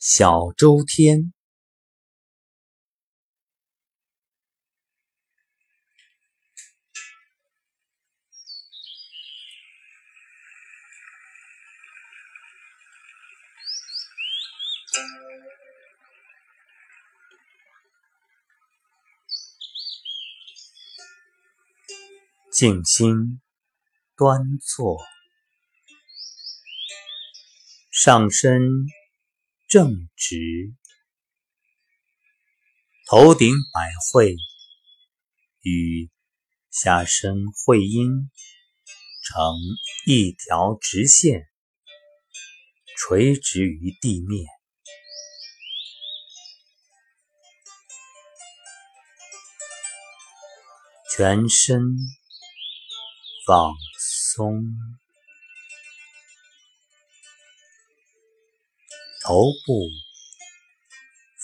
小周天，静心端坐，上身。正直，头顶百会与下身会阴成一条直线，垂直于地面，全身放松。头部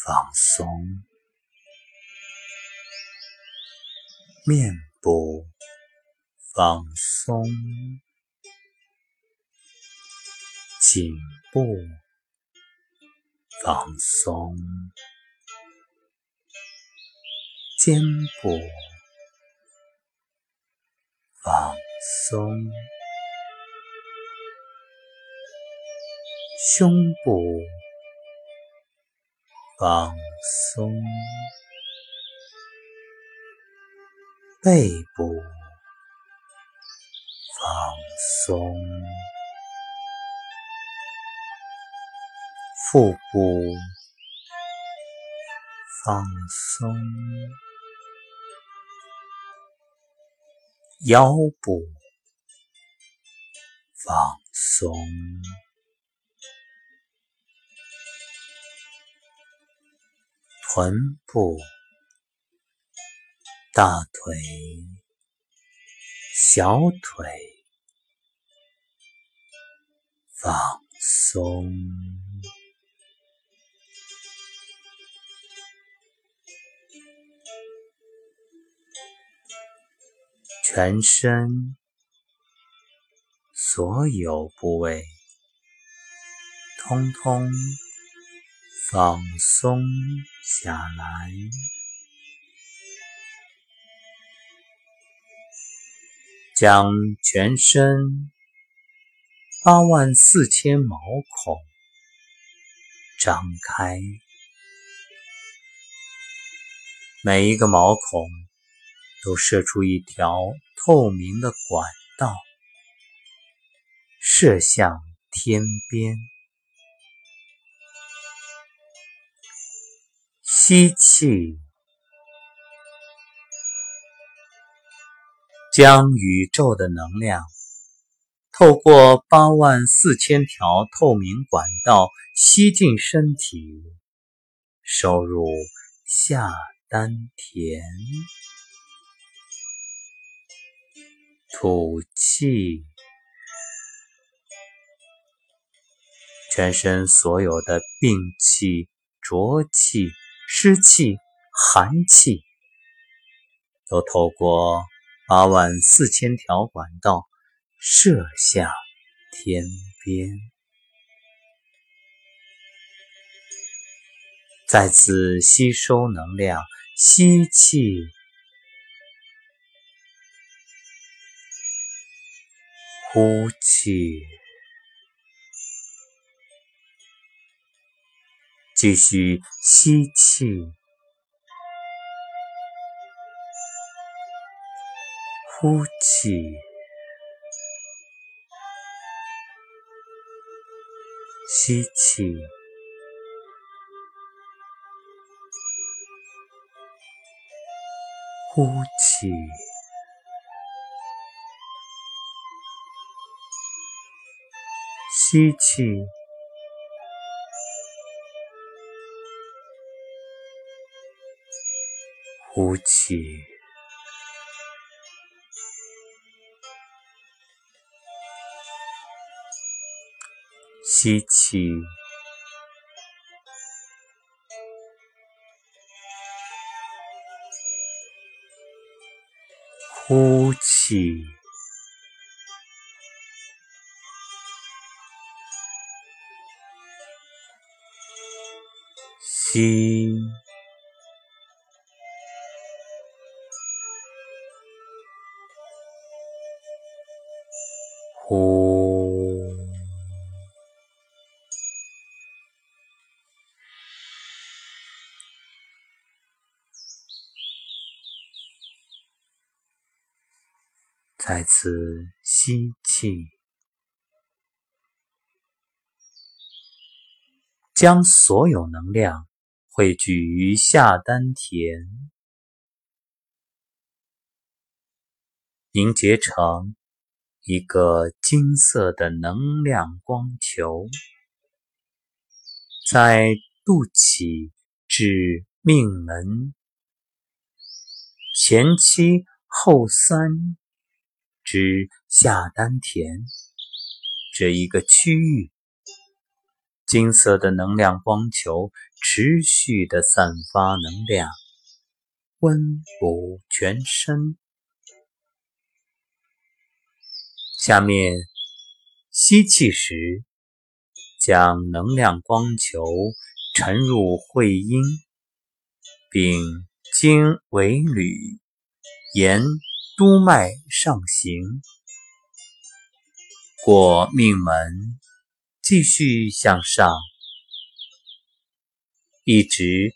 放松，面部放松，颈部放松，肩部放松，胸部。放松，背部放松，腹部放松，腰部放松。臀部、大腿、小腿放松，全身所有部位通通放松。下来，将全身八万四千毛孔张开，每一个毛孔都射出一条透明的管道，射向天边。吸气，将宇宙的能量透过八万四千条透明管道吸进身体，收入下丹田。吐气，全身所有的病气、浊气。湿气、寒气都透过八万四千条管道射向天边，再次吸收能量，吸气，呼气，继续吸气，呼气，吸气，呼气，吸气。呼气，吸气，呼气，吸，呼，再次吸气。将所有能量汇聚于下丹田，凝结成一个金色的能量光球，在肚脐至命门前七后三之下丹田这一个区域。金色的能量光球持续的散发能量，温补全身。下面吸气时，将能量光球沉入会阴，并经尾闾，沿督脉上行，过命门。继续向上，一直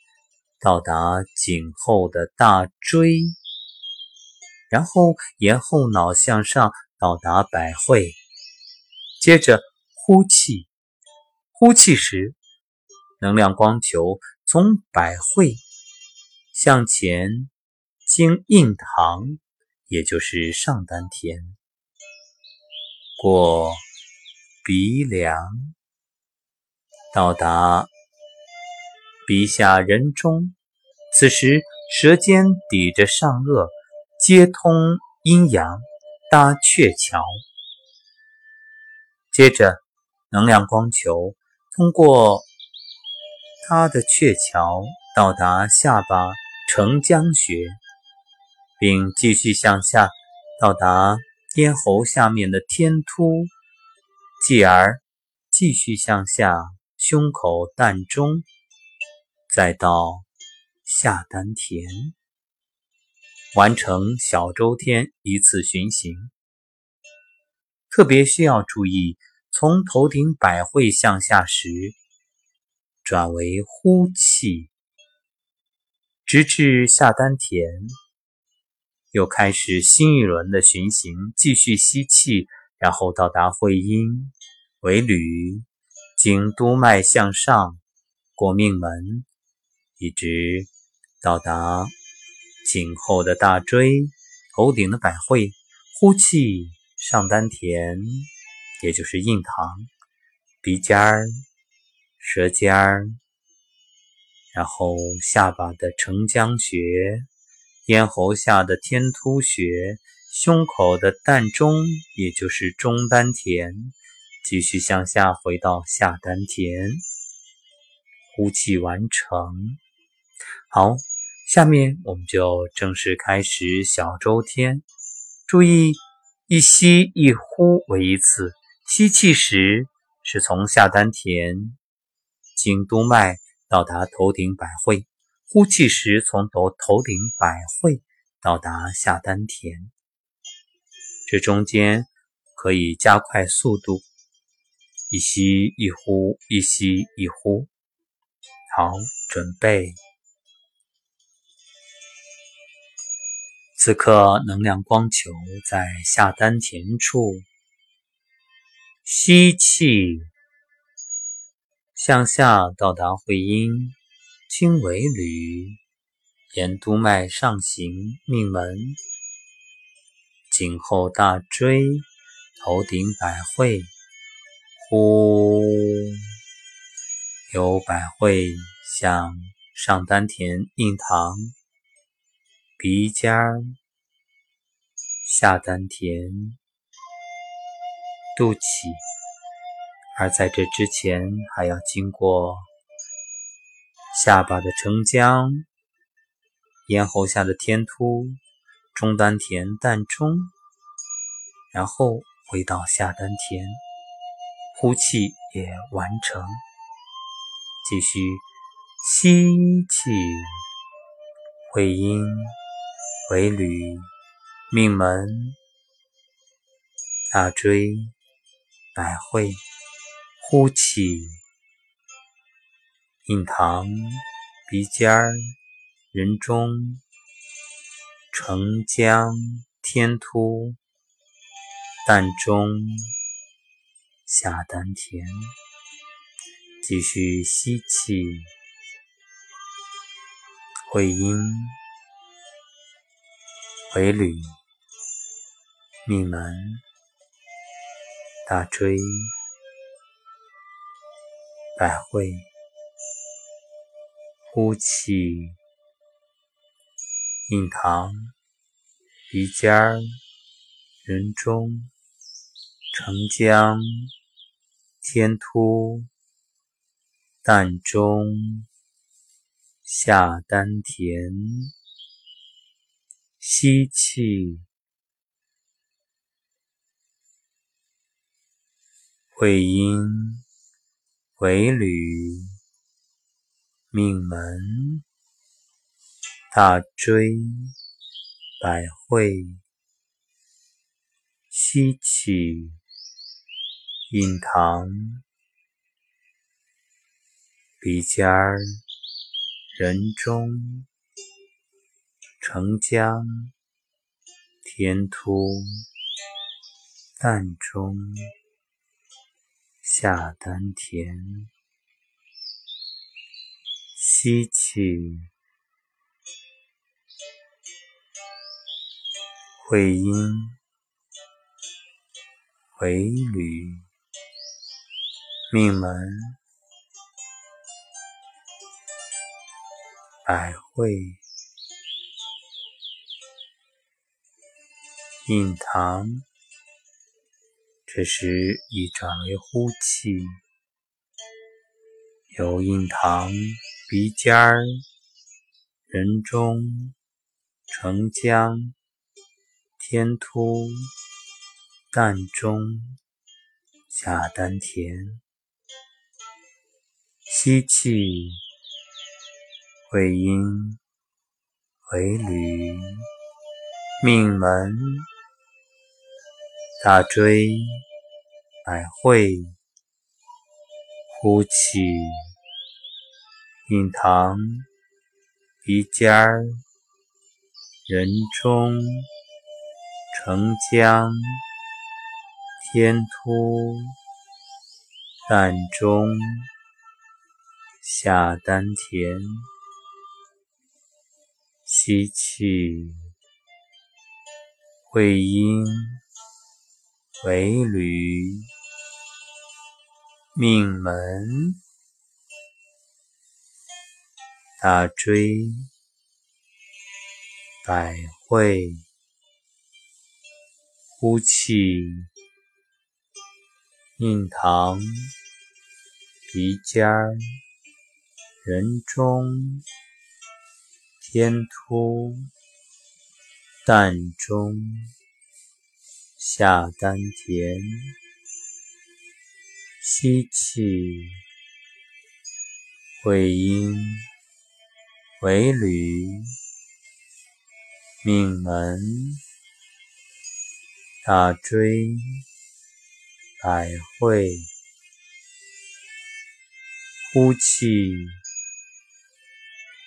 到达颈后的大椎，然后沿后脑向上到达百会。接着呼气，呼气时，能量光球从百会向前经印堂，也就是上丹田，过。鼻梁到达鼻下人中，此时舌尖抵着上颚，接通阴阳搭鹊桥。接着，能量光球通过它的鹊桥到达下巴承浆穴，并继续向下到达咽喉下面的天突。继而继续向下，胸口膻中，再到下丹田，完成小周天一次巡行。特别需要注意，从头顶百会向下时，转为呼气，直至下丹田，又开始新一轮的巡行，继续吸气。然后到达会阴，为闾，经督脉向上，过命门，一直到达颈后的大椎，头顶的百会，呼气上丹田，也就是印堂，鼻尖儿、舌尖儿，然后下巴的承浆穴，咽喉下的天突穴。胸口的膻中，也就是中丹田，继续向下回到下丹田，呼气完成。好，下面我们就正式开始小周天。注意，一吸一呼为一次。吸气时是从下丹田经督脉到达头顶百会，呼气时从头头顶百会到达下丹田。这中间可以加快速度，一吸一呼，一吸一呼。好，准备。此刻能量光球在下丹田处，吸气向下到达会阴，经尾闾，沿督脉上行，命门。颈后大椎，头顶百会，呼，由百会向上丹田、印堂、鼻尖、下丹田、肚脐，而在这之前还要经过下巴的承浆、咽喉下的天突。中丹田膻中，然后回到下丹田，呼气也完成。继续吸气，会阴为履，命门、大椎、百会。呼气，印堂、鼻尖儿、人中、承浆、天突、膻中、下丹田。继续吸气，会阴、回履、命门、大椎、百会。呼气，印堂、鼻尖儿、人中、承浆、天突。膻中下丹田，吸气，会阴尾履，命门、大椎、百会。吸气，印堂。鼻尖儿、人中、承浆、天突、膻中、下丹田。吸气，会阴回履，命门。百会，印堂，这时已转为呼气，由印堂、鼻尖儿、人中、承浆、天突、膻中、下丹田，吸气。会阴为履，命门、大椎、百会。呼气，印堂、鼻尖儿、人中、承浆、天突、膻中、下丹田。吸气，会阴为履，命门、大椎、百会。呼气，印堂、鼻尖、人中。天突，膻中，下丹田。吸气，会阴为履，命门，大椎，百会。呼气。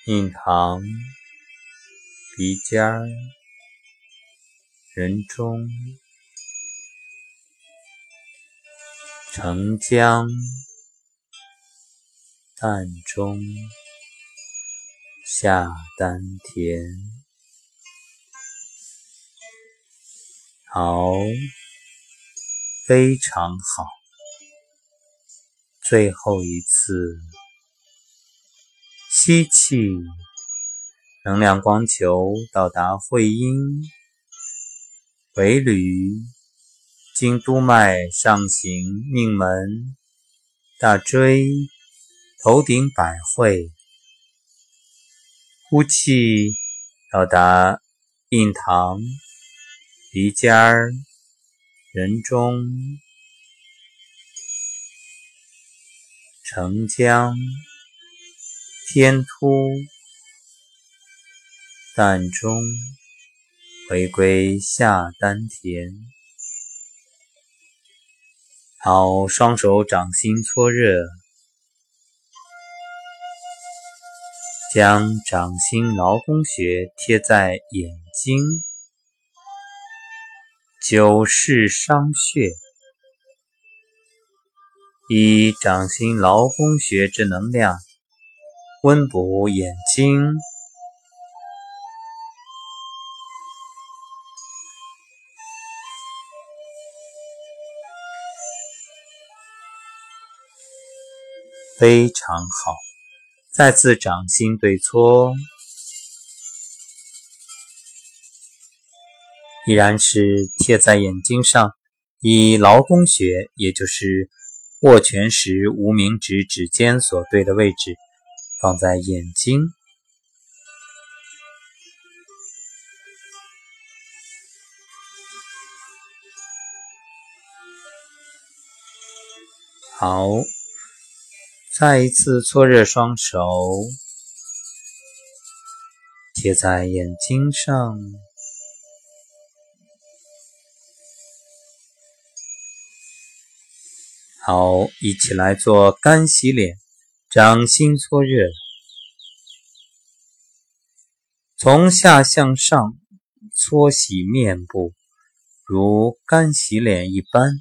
印堂、鼻尖、人中、承浆、膻中、下丹田。好，非常好。最后一次。吸气，能量光球到达会阴、尾闾、经督脉上行、命门、大椎、头顶百会。呼气，到达印堂、鼻尖儿、人中、承浆。天突，膻中回归下丹田。好，双手掌心搓热，将掌心劳宫穴贴在眼睛。九式商穴，以掌心劳宫穴之能量温补眼睛，非常好。再次掌心对搓。依然是贴在眼睛上，以劳宫穴，也就是握拳时无名指指尖所对的位置，放在眼睛。好，再一次搓热双手，贴在眼睛上。好，一起来做干洗脸，掌心搓热，从下向上搓洗面部，如干洗脸一般。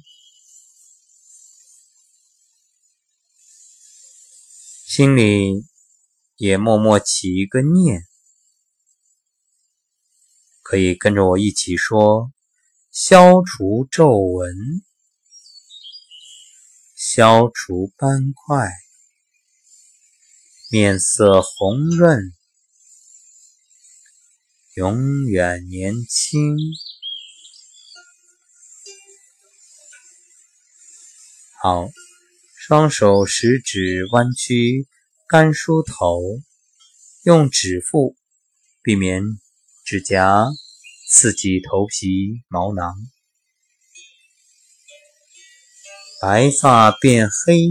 心里也默默起一个念，可以跟着我一起说：消除皱纹。消除斑块，面色红润，永远年轻。好，双手食指弯曲，干梳头，用指腹避免指甲刺激头皮毛囊。白发变黑，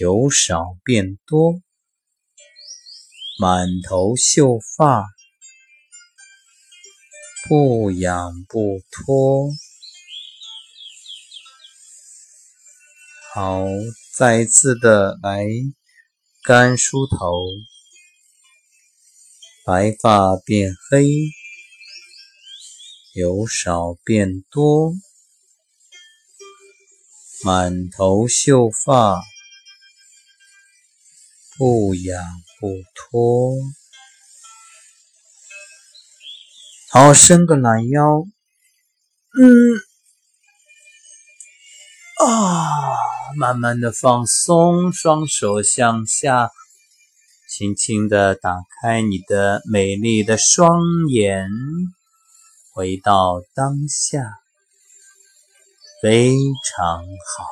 由少变多；满头秀发，不痒不脱。好，再一次的来干梳头，白发变黑，由少变多。满头秀发，不痒不脱。好，伸个懒腰，嗯，啊，慢慢的放松，双手向下，轻轻的打开你的美丽的双眼，回到当下。非常好，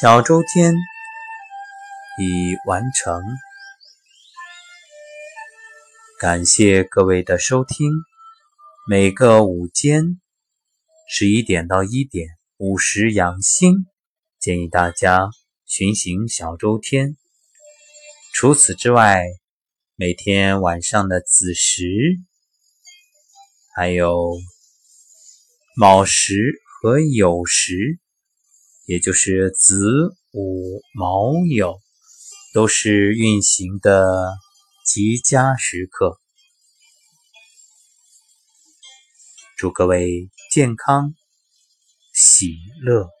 小周天已完成。感谢各位的收听。每个午间十一点到一点，午时养心，建议大家巡行小周天。除此之外，每天晚上的子时，还有卯时。和酉时，也就是子午卯酉，都是运行的极佳时刻。祝各位健康喜乐。